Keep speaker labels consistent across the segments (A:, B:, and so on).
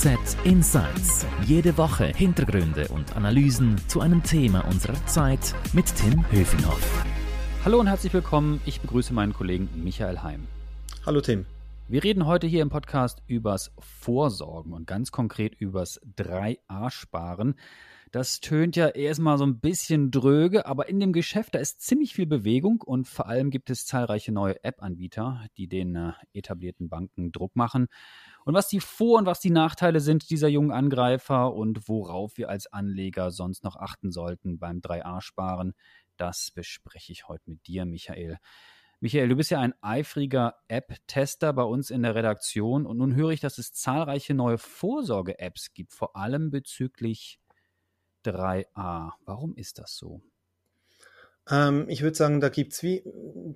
A: FAZ Insights. Jede Woche Hintergründe und Analysen zu einem Thema unserer Zeit mit Tim Höfinghoff.
B: Hallo und herzlich willkommen. Ich begrüße meinen Kollegen Michael Heim.
C: Hallo Tim.
B: Wir reden heute hier im Podcast übers Vorsorgen und ganz konkret übers 3A-Sparen. Das tönt ja erstmal so ein bisschen dröge, aber in dem Geschäft, da ist ziemlich viel Bewegung und vor allem gibt es zahlreiche neue App-Anbieter, die den äh, etablierten Banken Druck machen. Und was die Vor- und was die Nachteile sind dieser jungen Angreifer und worauf wir als Anleger sonst noch achten sollten beim 3A-Sparen, das bespreche ich heute mit dir, Michael. Michael, du bist ja ein eifriger App-Tester bei uns in der Redaktion und nun höre ich, dass es zahlreiche neue Vorsorge-Apps gibt, vor allem bezüglich 3a. Warum ist das so?
C: Ähm, ich würde sagen, da gibt es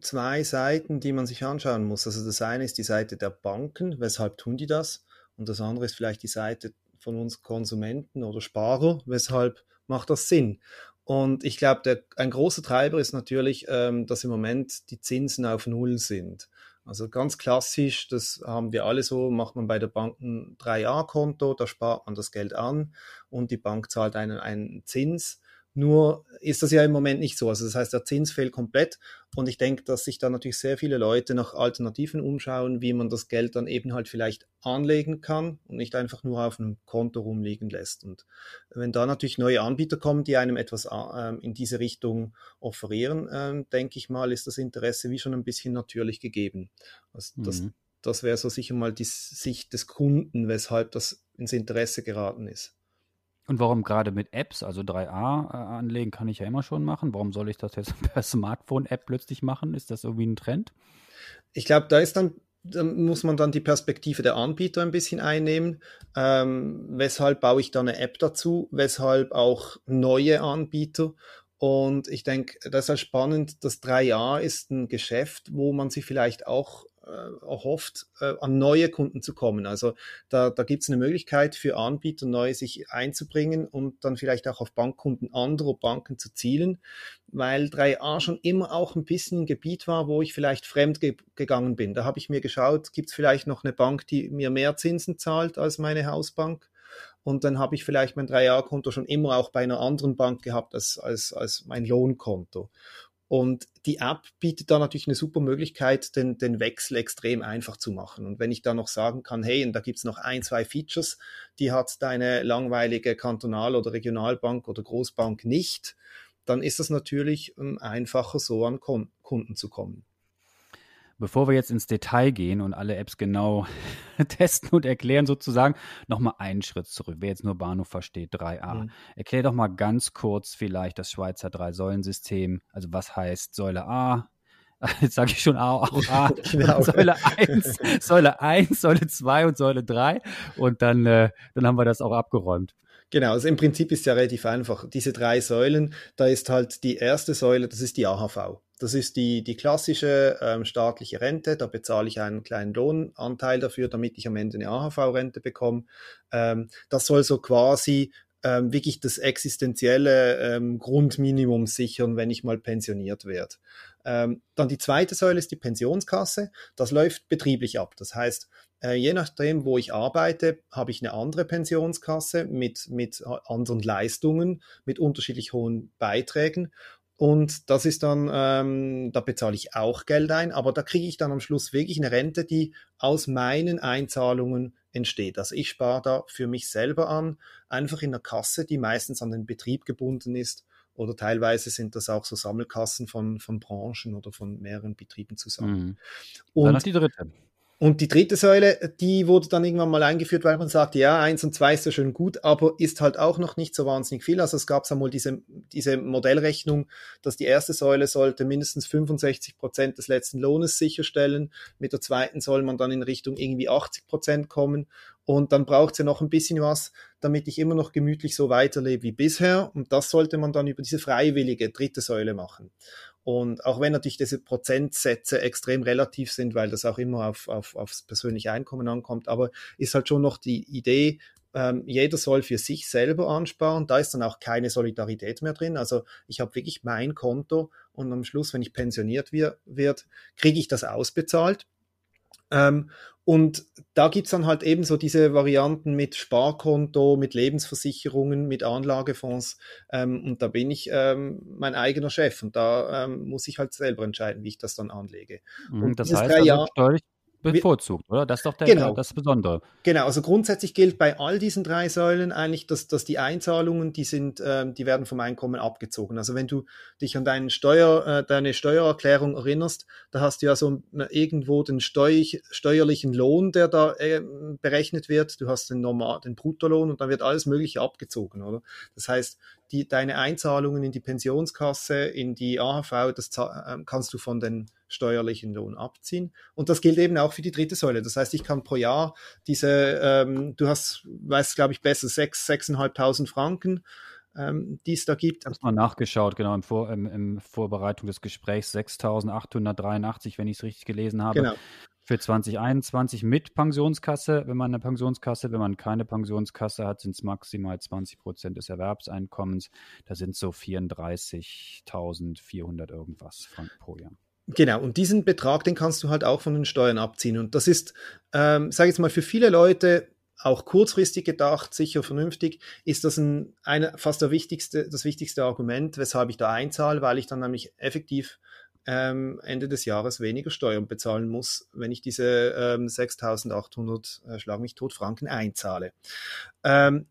C: zwei Seiten, die man sich anschauen muss. Also das eine ist die Seite der Banken, weshalb tun die das? Und das andere ist vielleicht die Seite von uns Konsumenten oder Sparer, weshalb macht das Sinn? Und ich glaube, ein großer Treiber ist natürlich, ähm, dass im Moment die Zinsen auf Null sind. Also ganz klassisch, das haben wir alle so, macht man bei der Bank ein 3A-Konto, da spart man das Geld an und die Bank zahlt einen, einen Zins. Nur ist das ja im Moment nicht so. Also das heißt, der Zins fehlt komplett. Und ich denke, dass sich da natürlich sehr viele Leute nach Alternativen umschauen, wie man das Geld dann eben halt vielleicht anlegen kann und nicht einfach nur auf einem Konto rumliegen lässt. Und wenn da natürlich neue Anbieter kommen, die einem etwas äh, in diese Richtung offerieren, äh, denke ich mal, ist das Interesse wie schon ein bisschen natürlich gegeben. Also das, mhm. das wäre so sicher mal die Sicht des Kunden, weshalb das ins Interesse geraten ist.
B: Und warum gerade mit Apps, also 3a äh, anlegen, kann ich ja immer schon machen. Warum soll ich das jetzt per Smartphone-App plötzlich machen? Ist das irgendwie ein Trend?
C: Ich glaube, da ist dann da muss man dann die Perspektive der Anbieter ein bisschen einnehmen. Ähm, weshalb baue ich da eine App dazu? Weshalb auch neue Anbieter? Und ich denke, das ist spannend. Das 3A ist ein Geschäft, wo man sich vielleicht auch äh, erhofft, äh, an neue Kunden zu kommen. Also da, da gibt es eine Möglichkeit für Anbieter neu sich einzubringen und dann vielleicht auch auf Bankkunden anderer Banken zu zielen, weil 3a schon immer auch ein bisschen ein Gebiet war, wo ich vielleicht fremd ge gegangen bin. Da habe ich mir geschaut, gibt es vielleicht noch eine Bank, die mir mehr Zinsen zahlt als meine Hausbank? Und dann habe ich vielleicht mein 3A-Konto schon immer auch bei einer anderen Bank gehabt als, als, als mein Lohnkonto. Und die App bietet da natürlich eine super Möglichkeit, den, den Wechsel extrem einfach zu machen. Und wenn ich da noch sagen kann, hey, und da gibt es noch ein, zwei Features, die hat deine langweilige Kantonal- oder Regionalbank oder Großbank nicht, dann ist das natürlich ähm, einfacher, so an Kunden zu kommen.
B: Bevor wir jetzt ins Detail gehen und alle Apps genau testen und erklären, sozusagen, nochmal einen Schritt zurück. Wer jetzt nur Bahnhof versteht, 3a. Mhm. Erklär doch mal ganz kurz vielleicht das Schweizer Drei-Säulen-System. Also was heißt Säule A? Jetzt sage ich schon A, auch A. genau. Säule 1, Säule 1, Säule 2 und Säule 3. Und dann, äh, dann haben wir das auch abgeräumt.
C: Genau, also im Prinzip ist ja relativ einfach. Diese drei Säulen, da ist halt die erste Säule, das ist die AHV. Das ist die, die klassische ähm, staatliche Rente. Da bezahle ich einen kleinen Lohnanteil dafür, damit ich am Ende eine AHV-Rente bekomme. Ähm, das soll so quasi ähm, wirklich das existenzielle ähm, Grundminimum sichern, wenn ich mal pensioniert werde. Ähm, dann die zweite Säule ist die Pensionskasse. Das läuft betrieblich ab. Das heißt, äh, je nachdem, wo ich arbeite, habe ich eine andere Pensionskasse mit, mit anderen Leistungen, mit unterschiedlich hohen Beiträgen. Und das ist dann, ähm, da bezahle ich auch Geld ein, aber da kriege ich dann am Schluss wirklich eine Rente, die aus meinen Einzahlungen entsteht. Also ich spare da für mich selber an, einfach in einer Kasse, die meistens an den Betrieb gebunden ist. Oder teilweise sind das auch so Sammelkassen von, von Branchen oder von mehreren Betrieben zusammen. Mhm.
B: Und dann die dritte.
C: Und die dritte Säule, die wurde dann irgendwann mal eingeführt, weil man sagt, ja, eins und zwei ist ja schön gut, aber ist halt auch noch nicht so wahnsinnig viel. Also es gab einmal diese, diese Modellrechnung, dass die erste Säule sollte mindestens 65 Prozent des letzten Lohnes sicherstellen. Mit der zweiten soll man dann in Richtung irgendwie 80 Prozent kommen. Und dann braucht es ja noch ein bisschen was, damit ich immer noch gemütlich so weiterlebe wie bisher. Und das sollte man dann über diese freiwillige dritte Säule machen. Und auch wenn natürlich diese Prozentsätze extrem relativ sind, weil das auch immer auf, auf, aufs persönliche Einkommen ankommt, aber ist halt schon noch die Idee, ähm, jeder soll für sich selber ansparen. Da ist dann auch keine Solidarität mehr drin. Also ich habe wirklich mein Konto und am Schluss, wenn ich pensioniert werde, kriege ich das ausbezahlt. Ähm, und da gibt's dann halt eben so diese Varianten mit Sparkonto, mit Lebensversicherungen, mit Anlagefonds. Ähm, und da bin ich ähm, mein eigener Chef und da ähm, muss ich halt selber entscheiden, wie ich das dann anlege.
B: Mhm,
C: Und
B: das heißt also
C: Jahr-
B: steuerlich bevorzugt, oder? Das ist doch der,
C: Genau.
B: das Besondere.
C: Genau, also grundsätzlich gilt bei all diesen drei Säulen eigentlich, dass, dass die Einzahlungen, die sind, ähm, die werden vom Einkommen abgezogen. Also wenn du dich an deinen Steuer, äh, deine Steuererklärung erinnerst, da hast du ja so äh, irgendwo den steu steuerlichen Lohn, der da äh, berechnet wird. Du hast den normal, den Bruttolohn und dann wird alles Mögliche abgezogen, oder? Das heißt, die, deine Einzahlungen in die Pensionskasse, in die AHV, das ähm, kannst du von den steuerlichen Lohn abziehen. Und das gilt eben auch für die dritte Säule. Das heißt, ich kann pro Jahr diese, ähm, du hast, weißt, glaube ich, besser, sechs, sechseinhalbtausend Franken, ähm, die es da gibt.
B: Ich habe mal nachgeschaut, genau, im, Vor, im, im Vorbereitung des Gesprächs 6.883, wenn ich es richtig gelesen habe.
C: Genau.
B: Für 2021 mit Pensionskasse, wenn man eine Pensionskasse, wenn man keine Pensionskasse hat, sind es maximal 20 Prozent des Erwerbseinkommens. Da sind so 34.400 irgendwas Franken pro Jahr.
C: Genau, und diesen Betrag, den kannst du halt auch von den Steuern abziehen. Und das ist, ähm, sage ich jetzt mal, für viele Leute auch kurzfristig gedacht, sicher vernünftig, ist das ein, eine, fast der wichtigste, das wichtigste Argument, weshalb ich da einzahle, weil ich dann nämlich effektiv ähm, Ende des Jahres weniger Steuern bezahlen muss, wenn ich diese ähm, 6.800 äh, Schlag mich tot Franken einzahle. Ähm,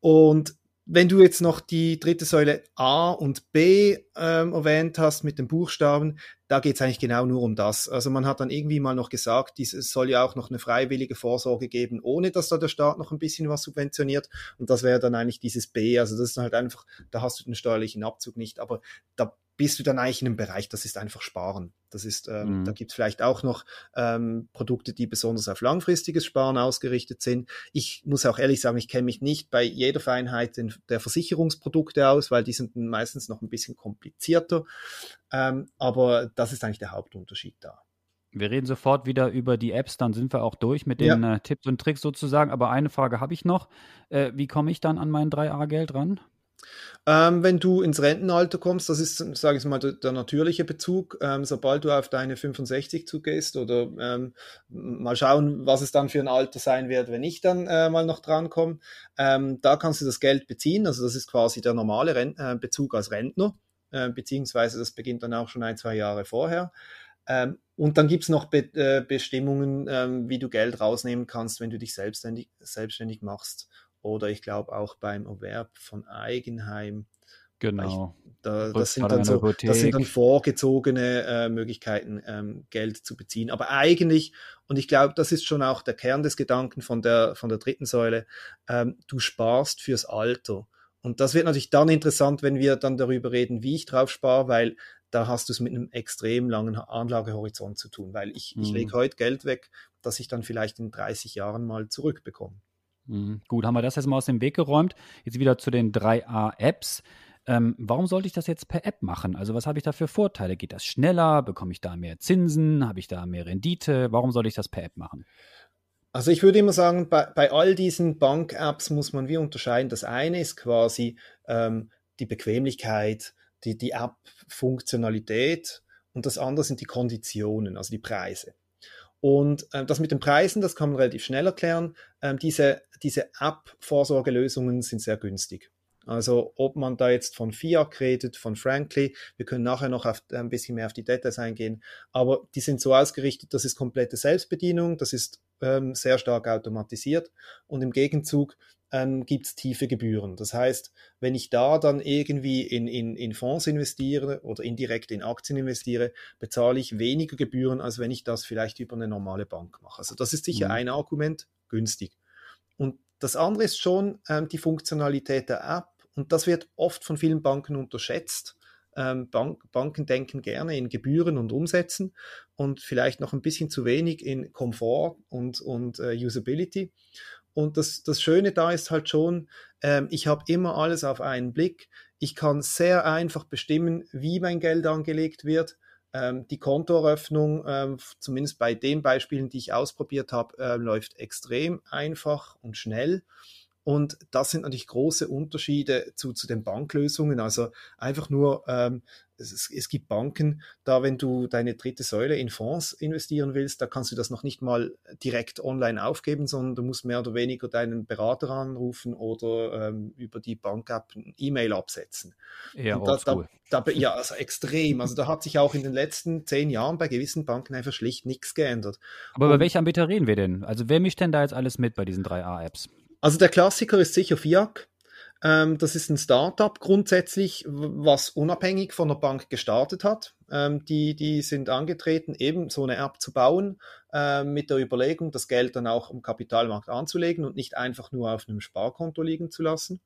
C: und wenn du jetzt noch die dritte Säule A und B ähm, erwähnt hast mit den Buchstaben, da geht es eigentlich genau nur um das. Also man hat dann irgendwie mal noch gesagt, es soll ja auch noch eine freiwillige Vorsorge geben, ohne dass da der Staat noch ein bisschen was subventioniert. Und das wäre dann eigentlich dieses B. Also das ist halt einfach, da hast du den steuerlichen Abzug nicht, aber da bist du dann eigentlich in einem Bereich, das ist einfach Sparen. Das ist, ähm,
B: Mhm.
C: da gibt es vielleicht auch noch ähm, Produkte, die besonders auf langfristiges Sparen ausgerichtet sind. Ich muss auch ehrlich sagen, ich kenne mich nicht bei jeder Feinheit den, der Versicherungsprodukte aus, weil die sind meistens noch ein bisschen komplizierter. Ähm, aber das ist eigentlich der Hauptunterschied da.
B: Wir reden sofort wieder über die Apps, dann sind wir auch durch mit den äh, Tipps und Tricks sozusagen. Aber eine Frage habe ich noch. Äh, wie komme ich dann an mein 3A-Geld ran?
C: Ähm, wenn du ins Rentenalter kommst, das ist, sage ich mal, der, der natürliche Bezug. Ähm, sobald du auf deine 65 zugehst oder ähm, mal schauen, was es dann für ein Alter sein wird, wenn ich dann äh, mal noch drankomme, ähm, da kannst du das Geld beziehen. Also das ist quasi der normale Ren äh, Bezug als Rentner, äh, beziehungsweise das beginnt dann auch schon ein, zwei Jahre vorher. Ähm, und dann gibt's noch Be äh, Bestimmungen, ähm, wie du Geld rausnehmen kannst, wenn du dich selbstständig, selbstständig machst. Oder ich glaube auch beim Erwerb von Eigenheim.
B: Genau.
C: Da, das, sind dann so, das sind dann vorgezogene äh, Möglichkeiten, ähm, Geld zu beziehen. Aber eigentlich, und ich glaube, das ist schon auch der Kern des Gedanken von der, von der dritten Säule, ähm, du sparst fürs Alter. Und das wird natürlich dann interessant, wenn wir dann darüber reden, wie ich drauf spare, weil da hast du es mit einem extrem langen Anlagehorizont zu tun, weil ich, ich
B: Mhm.
C: lege heute Geld weg, das ich dann vielleicht in 30 Jahren mal zurückbekomme.
B: Mhm. Gut, haben wir das jetzt mal aus dem Weg geräumt. Jetzt wieder zu den 3A-Apps. Ähm, warum sollte ich das jetzt per App machen? Also was habe ich da für Vorteile? Geht das schneller? Bekomme ich da mehr Zinsen? Habe ich da mehr Rendite? Warum soll ich das per App machen?
C: Also ich würde immer sagen, bei, bei all diesen Bank-Apps muss man wie unterscheiden. Das eine ist quasi ähm, die Bequemlichkeit, die, die App-Funktionalität und das andere sind die Konditionen, also die Preise. Und ähm, das mit den Preisen, das kann man relativ schnell erklären. Ähm, diese diese App-Vorsorgelösungen sind sehr günstig. Also ob man da jetzt von Fiat redet, von Frankly, wir können nachher noch auf, ein bisschen mehr auf die Details eingehen, aber die sind so ausgerichtet, das ist komplette Selbstbedienung, das ist ähm, sehr stark automatisiert und im Gegenzug ähm, gibt es tiefe Gebühren. Das heißt, wenn ich da dann irgendwie in, in, in Fonds investiere oder indirekt in Aktien investiere, bezahle ich weniger Gebühren, als wenn ich das vielleicht über eine normale Bank mache. Also das ist sicher
B: Mhm.
C: ein Argument, günstig. Und das andere ist schon ähm, die Funktionalität der App. Und das wird oft von vielen Banken unterschätzt. Ähm, Bank, Banken denken gerne in Gebühren und Umsätzen und vielleicht noch ein bisschen zu wenig in Komfort und, und äh, Usability. Und das, das Schöne da ist halt schon, ähm, ich habe immer alles auf einen Blick. Ich kann sehr einfach bestimmen, wie mein Geld angelegt wird. Ähm, die Kontoeröffnung, ähm, zumindest bei den Beispielen, die ich ausprobiert habe, äh, läuft extrem einfach und schnell. Und das sind natürlich große Unterschiede zu, zu den Banklösungen. Also einfach nur, ähm, es, es, gibt Banken, da wenn du deine dritte Säule in Fonds investieren willst, da kannst du das noch nicht mal direkt online aufgeben, sondern du musst mehr oder weniger deinen Berater anrufen oder ähm, über die Bank-App ein E-Mail absetzen.
B: Ja,
C: da, da, da, ja, also extrem. Also da hat sich auch in den letzten zehn Jahren bei gewissen Banken einfach schlicht nichts geändert.
B: Aber über welche Anbieter reden wir denn? Also wer mischt denn da jetzt alles mit bei diesen drei A-Apps?
C: Also der Klassiker ist sicher FIAC. Ähm, das ist ein Startup grundsätzlich, was unabhängig von der Bank gestartet hat. Ähm, die, die sind angetreten, eben so eine App zu bauen, äh, mit der Überlegung, das Geld dann auch im Kapitalmarkt anzulegen und nicht einfach nur auf einem Sparkonto liegen zu lassen.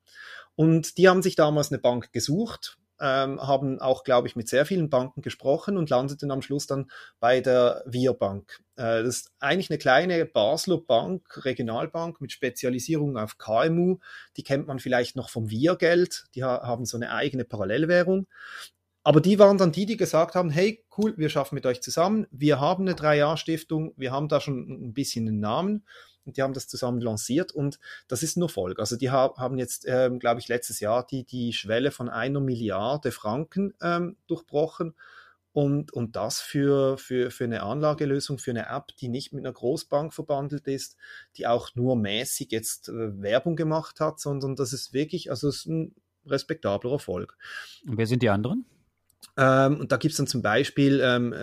C: Und die haben sich damals eine Bank gesucht, ähm, haben auch, glaube ich, mit sehr vielen Banken gesprochen und landeten am Schluss dann bei der Wir Bank. Äh, das ist eigentlich eine kleine Basler Bank, Regionalbank mit Spezialisierung auf KMU. Die kennt man vielleicht noch vom Wir-Geld. Die ha haben so eine eigene Parallelwährung. Aber die waren dann die, die gesagt haben, hey, cool, wir schaffen mit euch zusammen. Wir haben eine Drei-Jahr-Stiftung. Wir haben da schon ein bisschen einen Namen und die haben das zusammen lanciert und das ist nur Erfolg. Also die haben jetzt, ähm, glaube ich, letztes Jahr die, die Schwelle von einer Milliarde Franken ähm, durchbrochen. Und, und das für, für, für eine Anlagelösung, für eine App, die nicht mit einer Großbank verbandelt ist, die auch nur mäßig jetzt äh, Werbung gemacht hat, sondern das ist wirklich, also ist ein respektabler Erfolg.
B: Und wer sind die anderen?
C: Ähm, und da gibt es dann zum Beispiel ähm,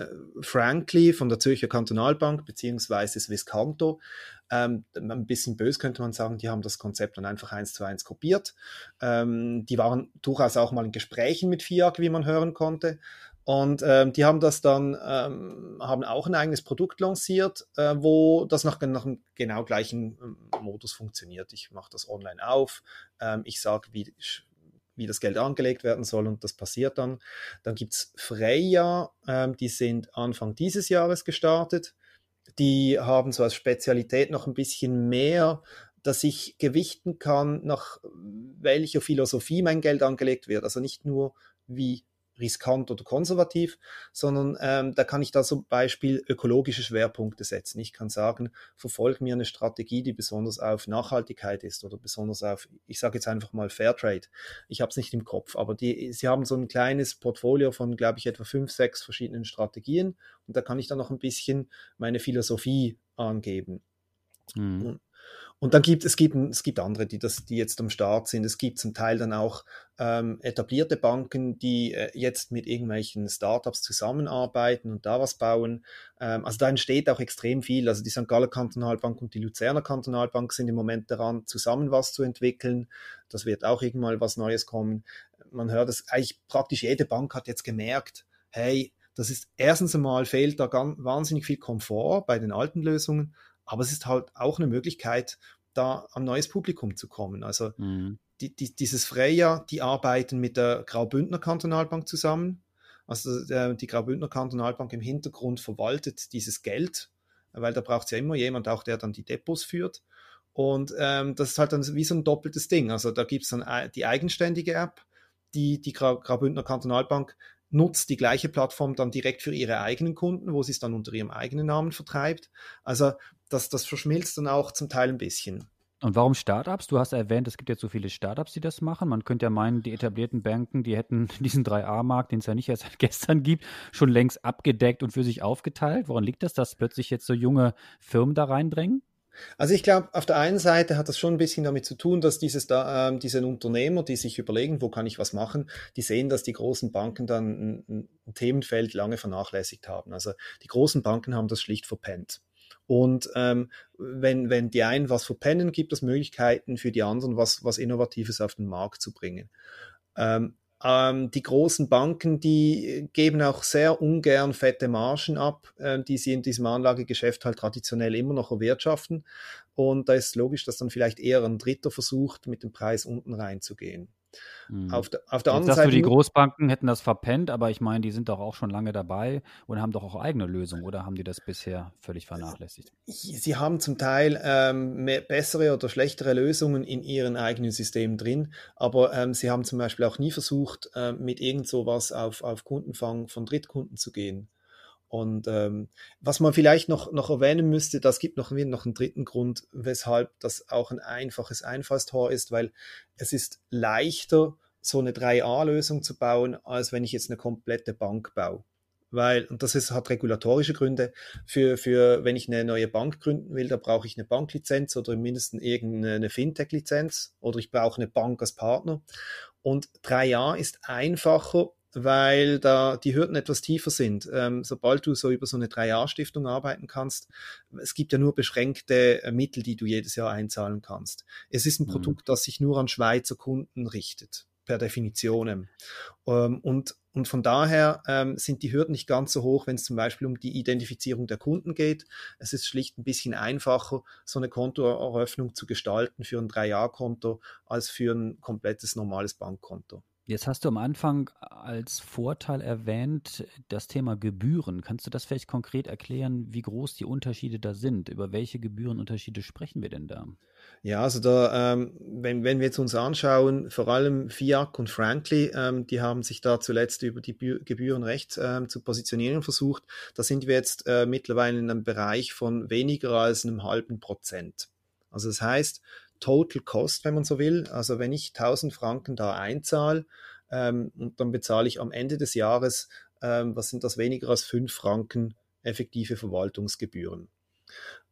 C: Frankly von der Zürcher Kantonalbank beziehungsweise Swisscanto. Ähm, ein bisschen böse könnte man sagen, die haben das Konzept dann einfach eins zu eins kopiert. Ähm, die waren durchaus auch mal in Gesprächen mit FIAC, wie man hören konnte. Und ähm, die haben das dann, ähm, haben auch ein eigenes Produkt lanciert, äh, wo das nach, nach dem genau gleichen ähm, Modus funktioniert. Ich mache das online auf, ähm, ich sage, wie wie das Geld angelegt werden soll und das passiert dann. Dann gibt es Freya, ähm, die sind Anfang dieses Jahres gestartet. Die haben so als Spezialität noch ein bisschen mehr, dass ich gewichten kann, nach welcher Philosophie mein Geld angelegt wird. Also nicht nur, wie riskant oder konservativ, sondern ähm, da kann ich da zum Beispiel ökologische Schwerpunkte setzen. Ich kann sagen, verfolge mir eine Strategie, die besonders auf Nachhaltigkeit ist oder besonders auf, ich sage jetzt einfach mal Fairtrade. Ich habe es nicht im Kopf, aber die, sie haben so ein kleines Portfolio von, glaube ich, etwa fünf, sechs verschiedenen Strategien und da kann ich dann noch ein bisschen meine Philosophie angeben. Mhm. Und dann gibt es gibt, es gibt andere, die, das, die jetzt am Start sind. Es gibt zum Teil dann auch ähm, etablierte Banken, die äh, jetzt mit irgendwelchen Startups zusammenarbeiten und da was bauen. Ähm, also da entsteht auch extrem viel. Also die St. Galler Kantonalbank und die Luzerner Kantonalbank sind im Moment daran, zusammen was zu entwickeln. Das wird auch irgendwann was Neues kommen. Man hört es, eigentlich praktisch jede Bank hat jetzt gemerkt, hey, das ist erstens einmal fehlt da ganz, wahnsinnig viel Komfort bei den alten Lösungen aber es ist halt auch eine Möglichkeit, da an neues Publikum zu kommen. Also mhm. die, die, dieses Freya, die arbeiten mit der Graubündner Kantonalbank zusammen. Also der, die Graubündner Kantonalbank im Hintergrund verwaltet dieses Geld, weil da braucht es ja immer jemand auch, der dann die Depots führt. Und ähm, das ist halt dann wie so ein doppeltes Ding. Also da gibt es dann die eigenständige App, die die Graubündner Kantonalbank nutzt die gleiche Plattform dann direkt für ihre eigenen Kunden, wo sie es dann unter ihrem eigenen Namen vertreibt. Also das, das verschmilzt dann auch zum Teil ein bisschen.
B: Und warum Startups? Du hast erwähnt, es gibt jetzt so viele Startups, die das machen. Man könnte ja meinen, die etablierten Banken, die hätten diesen 3A-Markt, den es ja nicht erst seit gestern gibt, schon längst abgedeckt und für sich aufgeteilt. Woran liegt das, dass plötzlich jetzt so junge Firmen da reindrängen?
C: Also ich glaube, auf der einen Seite hat das schon ein bisschen damit zu tun, dass dieses äh, diese Unternehmer, die sich überlegen, wo kann ich was machen, die sehen, dass die großen Banken dann ein, ein Themenfeld lange vernachlässigt haben. Also die großen Banken haben das schlicht verpennt. Und ähm, wenn, wenn die einen was verpennen, gibt es Möglichkeiten für die anderen, was, was Innovatives auf den Markt zu bringen. Ähm, ähm, die großen Banken, die geben auch sehr ungern fette Margen ab, äh, die sie in diesem Anlagegeschäft halt traditionell immer noch erwirtschaften. Und da ist logisch, dass dann vielleicht eher ein Dritter versucht, mit dem Preis unten reinzugehen.
B: Mhm. Auf, der, auf der anderen Seite. Du, die Großbanken hätten das verpennt, aber ich meine, die sind doch auch schon lange dabei und haben doch auch eigene Lösungen, oder haben die das bisher völlig vernachlässigt?
C: Sie haben zum Teil ähm, mehr, bessere oder schlechtere Lösungen in ihren eigenen Systemen drin, aber ähm, sie haben zum Beispiel auch nie versucht, äh, mit irgend sowas auf, auf Kundenfang von Drittkunden zu gehen. Und ähm, was man vielleicht noch, noch erwähnen müsste, das gibt noch, noch einen dritten Grund, weshalb das auch ein einfaches Einfallstor ist, weil es ist leichter, so eine 3a-Lösung zu bauen, als wenn ich jetzt eine komplette Bank baue. Weil, und das ist, hat regulatorische Gründe, für, für wenn ich eine neue Bank gründen will, da brauche ich eine Banklizenz oder mindestens irgendeine Fintech-Lizenz oder ich brauche eine Bank als Partner. Und 3a ist einfacher, weil da die Hürden etwas tiefer sind. Ähm, sobald du so über so eine Drei-Jahr-Stiftung arbeiten kannst, es gibt ja nur beschränkte äh, Mittel, die du jedes Jahr einzahlen kannst. Es ist ein mhm. Produkt, das sich nur an Schweizer Kunden richtet, per Definition. Ähm, und, und von daher ähm, sind die Hürden nicht ganz so hoch, wenn es zum Beispiel um die Identifizierung der Kunden geht. Es ist schlicht ein bisschen einfacher, so eine Kontoeröffnung zu gestalten für ein Drei-Jahr-Konto als für ein komplettes normales Bankkonto.
B: Jetzt hast du am Anfang als Vorteil erwähnt das Thema Gebühren. Kannst du das vielleicht konkret erklären, wie groß die Unterschiede da sind? Über welche Gebührenunterschiede sprechen wir denn da?
C: Ja, also da, ähm, wenn, wenn wir jetzt uns anschauen, vor allem FIAC und Frankly, ähm, die haben sich da zuletzt über die Gebühren recht ähm, zu positionieren versucht. Da sind wir jetzt äh, mittlerweile in einem Bereich von weniger als einem halben Prozent. Also das heißt, Total Cost, wenn man so will. Also wenn ich 1000 Franken da einzahle ähm, und dann bezahle ich am Ende des Jahres, ähm, was sind das, weniger als 5 Franken effektive Verwaltungsgebühren.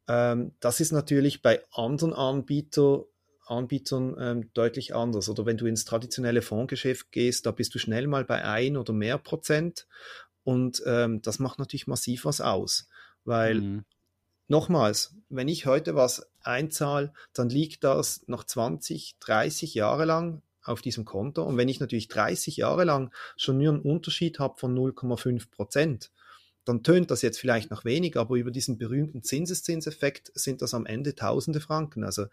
C: Ähm, das ist natürlich bei anderen Anbieter, Anbietern ähm, deutlich anders. Oder wenn du ins traditionelle Fondsgeschäft gehst, da bist du schnell mal bei ein oder mehr Prozent. Und ähm, das macht natürlich massiv was aus, weil mhm. Nochmals, wenn ich heute was einzahle, dann liegt das noch 20, 30 Jahre lang auf diesem Konto. Und wenn ich natürlich 30 Jahre lang schon nur einen Unterschied habe von 0,5 Prozent, dann tönt das jetzt vielleicht noch wenig, aber über diesen berühmten Zinseszinseffekt sind das am Ende tausende Franken. Also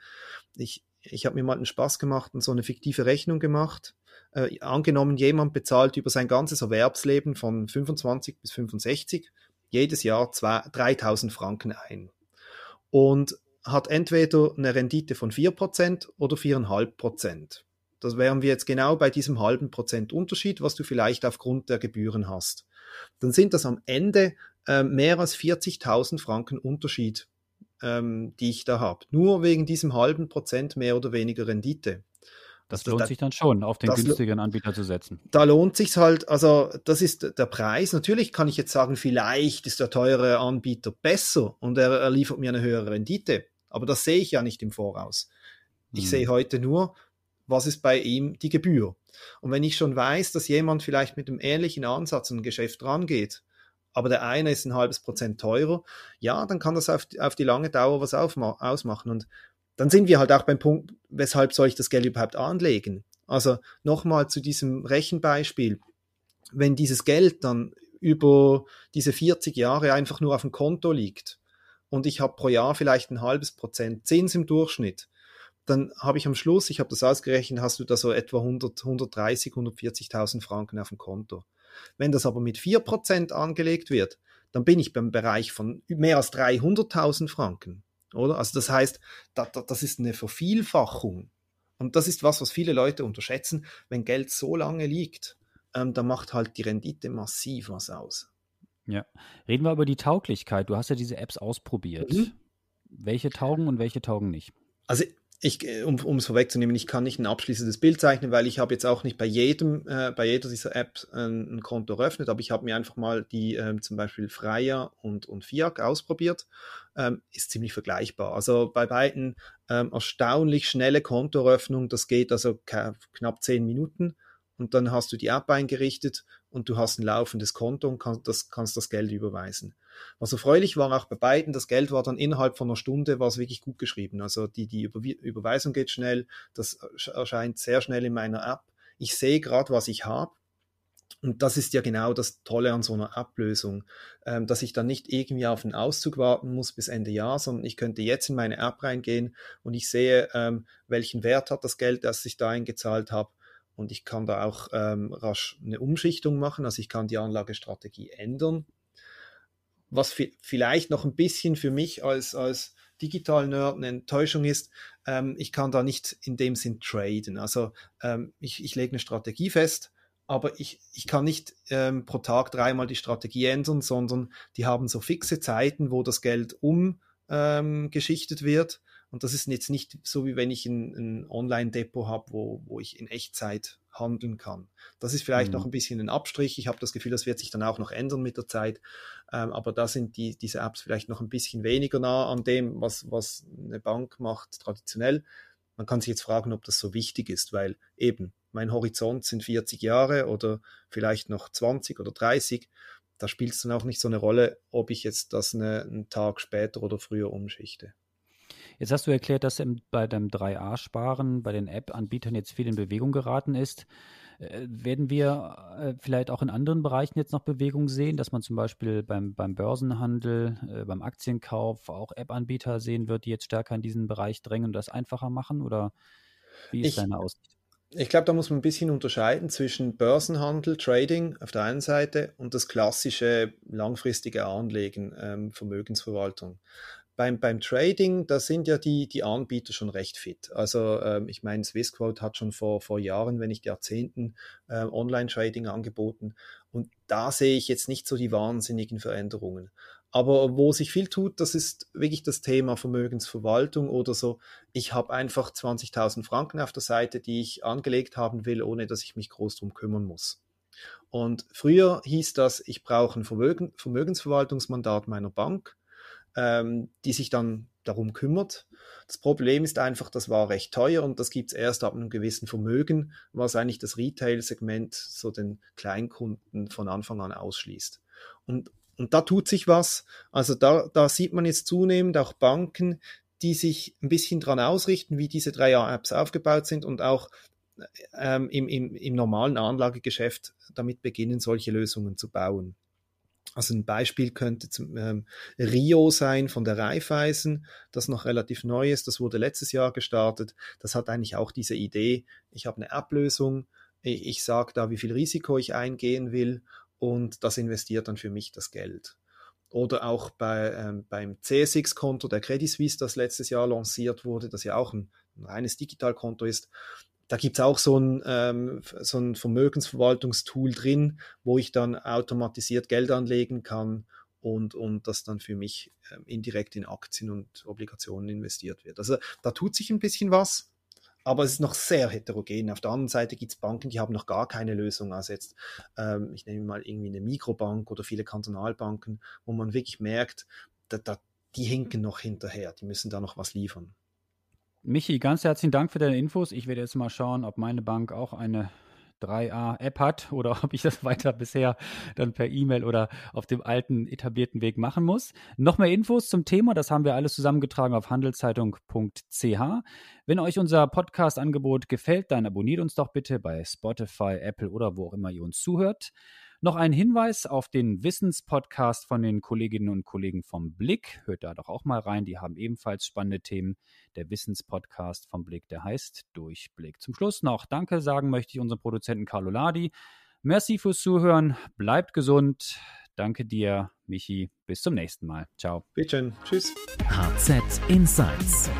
C: ich, ich habe mir mal einen Spaß gemacht und so eine fiktive Rechnung gemacht. Äh, angenommen, jemand bezahlt über sein ganzes Erwerbsleben von 25 bis 65 jedes Jahr 3000 Franken ein und hat entweder eine Rendite von 4% oder 4,5%. Das wären wir jetzt genau bei diesem halben Prozent Unterschied, was du vielleicht aufgrund der Gebühren hast. Dann sind das am Ende äh, mehr als 40.000 Franken Unterschied, ähm, die ich da habe. Nur wegen diesem halben Prozent mehr oder weniger Rendite.
B: Das, lohnt da, sich dann schon, auf den günstigeren Anbieter zu setzen.
C: Da lohnt sich halt, also das ist der Preis. Natürlich kann ich jetzt sagen, vielleicht ist der teure Anbieter besser und er, er liefert mir eine höhere Rendite. Aber das sehe ich ja nicht im Voraus. Ich hm. sehe heute nur, was ist bei ihm die Gebühr. Und wenn ich schon weiß, dass jemand vielleicht mit einem ähnlichen Ansatz ein Geschäft rangeht, aber der eine ist ein halbes Prozent teurer, ja, dann kann das auf, auf die lange Dauer was ausmachen. Und dann sind wir halt auch beim Punkt, weshalb soll ich das Geld überhaupt anlegen? Also nochmal zu diesem Rechenbeispiel. Wenn dieses Geld dann über diese 40 Jahre einfach nur auf dem Konto liegt und ich habe pro Jahr vielleicht ein halbes Prozent Zins im Durchschnitt, dann habe ich am Schluss, ich habe das ausgerechnet, hast du da so etwa 100, 130, 140.000 Franken auf dem Konto. Wenn das aber mit 4% angelegt wird, dann bin ich beim Bereich von mehr als 300.000 Franken. Oder? Also das heißt, da, da, das ist eine Vervielfachung. Und das ist was, was viele Leute unterschätzen. Wenn Geld so lange liegt, ähm, da macht halt die Rendite massiv was aus.
B: Ja. Reden wir über die Tauglichkeit. Du hast ja diese Apps ausprobiert. Mhm. Welche taugen und welche taugen nicht?
C: Also ich, äh, um es vorwegzunehmen, ich kann nicht ein abschließendes Bild zeichnen, weil ich habe jetzt auch nicht bei jedem, äh, bei jeder dieser Apps ein, ein Konto eröffnet, aber ich habe mir einfach mal die ähm, zum Beispiel Freier und, und Fiat ausprobiert. Ähm, ist ziemlich vergleichbar. Also bei beiden ähm, erstaunlich schnelle Kontoeröffnung, das geht also knapp zehn Minuten und dann hast du die App eingerichtet und du hast ein laufendes Konto und kann, das, kannst das Geld überweisen. Was erfreulich war auch bei beiden, das Geld war dann innerhalb von einer Stunde, war es wirklich gut geschrieben. Also die, die Überweisung geht schnell, das erscheint sehr schnell in meiner App. Ich sehe gerade, was ich habe. Und das ist ja genau das Tolle an so einer Ablösung, ähm, dass ich dann nicht irgendwie auf einen Auszug warten muss bis Ende Jahr, sondern ich könnte jetzt in meine App reingehen und ich sehe, ähm, welchen Wert hat das Geld, das ich da eingezahlt habe. Und ich kann da auch ähm, rasch eine Umschichtung machen, also ich kann die Anlagestrategie ändern was vielleicht noch ein bisschen für mich als, als Digital-Nerd eine Enttäuschung ist, ähm, ich kann da nicht in dem Sinn traden. Also ähm, ich, ich lege eine Strategie fest aber ich, ich kann nicht ähm, pro Tag dreimal die Strategie ändern, sondern die haben so fixe Zeiten, wo das Geld umgeschichtet ähm, wird. Und das ist jetzt nicht so, wie wenn ich ein, ein Online-Depot habe, wo, wo ich in Echtzeit handeln kann. Das ist vielleicht mhm. noch ein bisschen ein Abstrich. Ich habe das Gefühl, das wird sich dann auch noch ändern mit der Zeit. Ähm, aber da sind die, diese Apps vielleicht noch ein bisschen weniger nah an dem, was, was eine Bank macht traditionell. Man kann sich jetzt fragen, ob das so wichtig ist, weil eben mein Horizont sind 40 Jahre oder vielleicht noch 20 oder 30. Da spielt es dann auch nicht so eine Rolle, ob ich jetzt das eine, einen Tag später oder früher umschichte.
B: Jetzt hast du erklärt, dass bei dem 3A-Sparen bei den App-Anbietern jetzt viel in Bewegung geraten ist. Äh, werden wir äh, vielleicht auch in anderen Bereichen jetzt noch Bewegung sehen, dass man zum Beispiel beim, beim Börsenhandel, äh, beim Aktienkauf auch App-Anbieter sehen wird, die jetzt stärker in diesen Bereich drängen und das einfacher machen? Oder wie ist ich, deine Aussicht?
C: Ich glaube, da muss man ein bisschen unterscheiden zwischen Börsenhandel, Trading auf der einen Seite und das klassische langfristige Anlegen, ähm, Vermögensverwaltung beim, beim Trading, da sind ja die, die Anbieter schon recht fit. Also ähm, ich meine, Swissquote hat schon vor, vor Jahren, wenn nicht Jahrzehnten, äh, Online-Trading angeboten. Und da sehe ich jetzt nicht so die wahnsinnigen Veränderungen. Aber wo sich viel tut, das ist wirklich das Thema Vermögensverwaltung oder so. Ich habe einfach 20.000 Franken auf der Seite, die ich angelegt haben will, ohne dass ich mich groß drum kümmern muss. Und früher hieß das, ich brauche ein Vermögen, Vermögensverwaltungsmandat meiner Bank ähm, die sich dann darum kümmert. Das Problem ist einfach, das war recht teuer und das gibt es erst ab einem gewissen Vermögen, was eigentlich das Retail-Segment, so den Kleinkunden von Anfang an ausschließt. Und, und da tut sich was. Also da, da sieht man jetzt zunehmend auch Banken, die sich ein bisschen dran ausrichten, wie diese drei Apps aufgebaut sind und auch ähm, im, im, im normalen Anlagegeschäft damit beginnen, solche Lösungen zu bauen. Also ein Beispiel könnte zum, ähm, Rio sein von der Raiffeisen, das noch relativ neu ist. Das wurde letztes Jahr gestartet. Das hat eigentlich auch diese Idee, ich habe eine Ablösung, ich, ich sage da, wie viel Risiko ich eingehen will und das investiert dann für mich das Geld. Oder auch bei, ähm, beim CSX-Konto der Credit Suisse, das letztes Jahr lanciert wurde, das ja auch ein, ein reines Digitalkonto ist da gibt es auch so ein, ähm, so ein Vermögensverwaltungstool drin, wo ich dann automatisiert Geld anlegen kann und, und das dann für mich ähm, indirekt in Aktien und Obligationen investiert wird. Also da tut sich ein bisschen was, aber es ist noch sehr heterogen. Auf der anderen Seite gibt es Banken, die haben noch gar keine Lösung. Also jetzt, ähm, ich nehme mal irgendwie eine Mikrobank oder viele Kantonalbanken, wo man wirklich merkt, da, da, die hinken noch hinterher, die müssen da noch was liefern.
B: Michi, ganz herzlichen Dank für deine Infos. Ich werde jetzt mal schauen, ob meine Bank auch eine 3a-App hat oder ob ich das weiter bisher dann per E-Mail oder auf dem alten etablierten Weg machen muss. Noch mehr Infos zum Thema, das haben wir alles zusammengetragen auf handelszeitung.ch. Wenn euch unser Podcast-Angebot gefällt, dann abonniert uns doch bitte bei Spotify, Apple oder wo auch immer ihr uns zuhört. Noch ein Hinweis auf den Wissenspodcast von den Kolleginnen und Kollegen vom Blick. Hört da doch auch mal rein. Die haben ebenfalls spannende Themen. Der Wissenspodcast vom Blick, der heißt Durchblick. Zum Schluss noch Danke sagen möchte ich unserem Produzenten Carlo Ladi. Merci fürs Zuhören. Bleibt gesund. Danke dir, Michi. Bis zum nächsten Mal. Ciao.
C: Bitte. Tschüss.
A: HZ Insights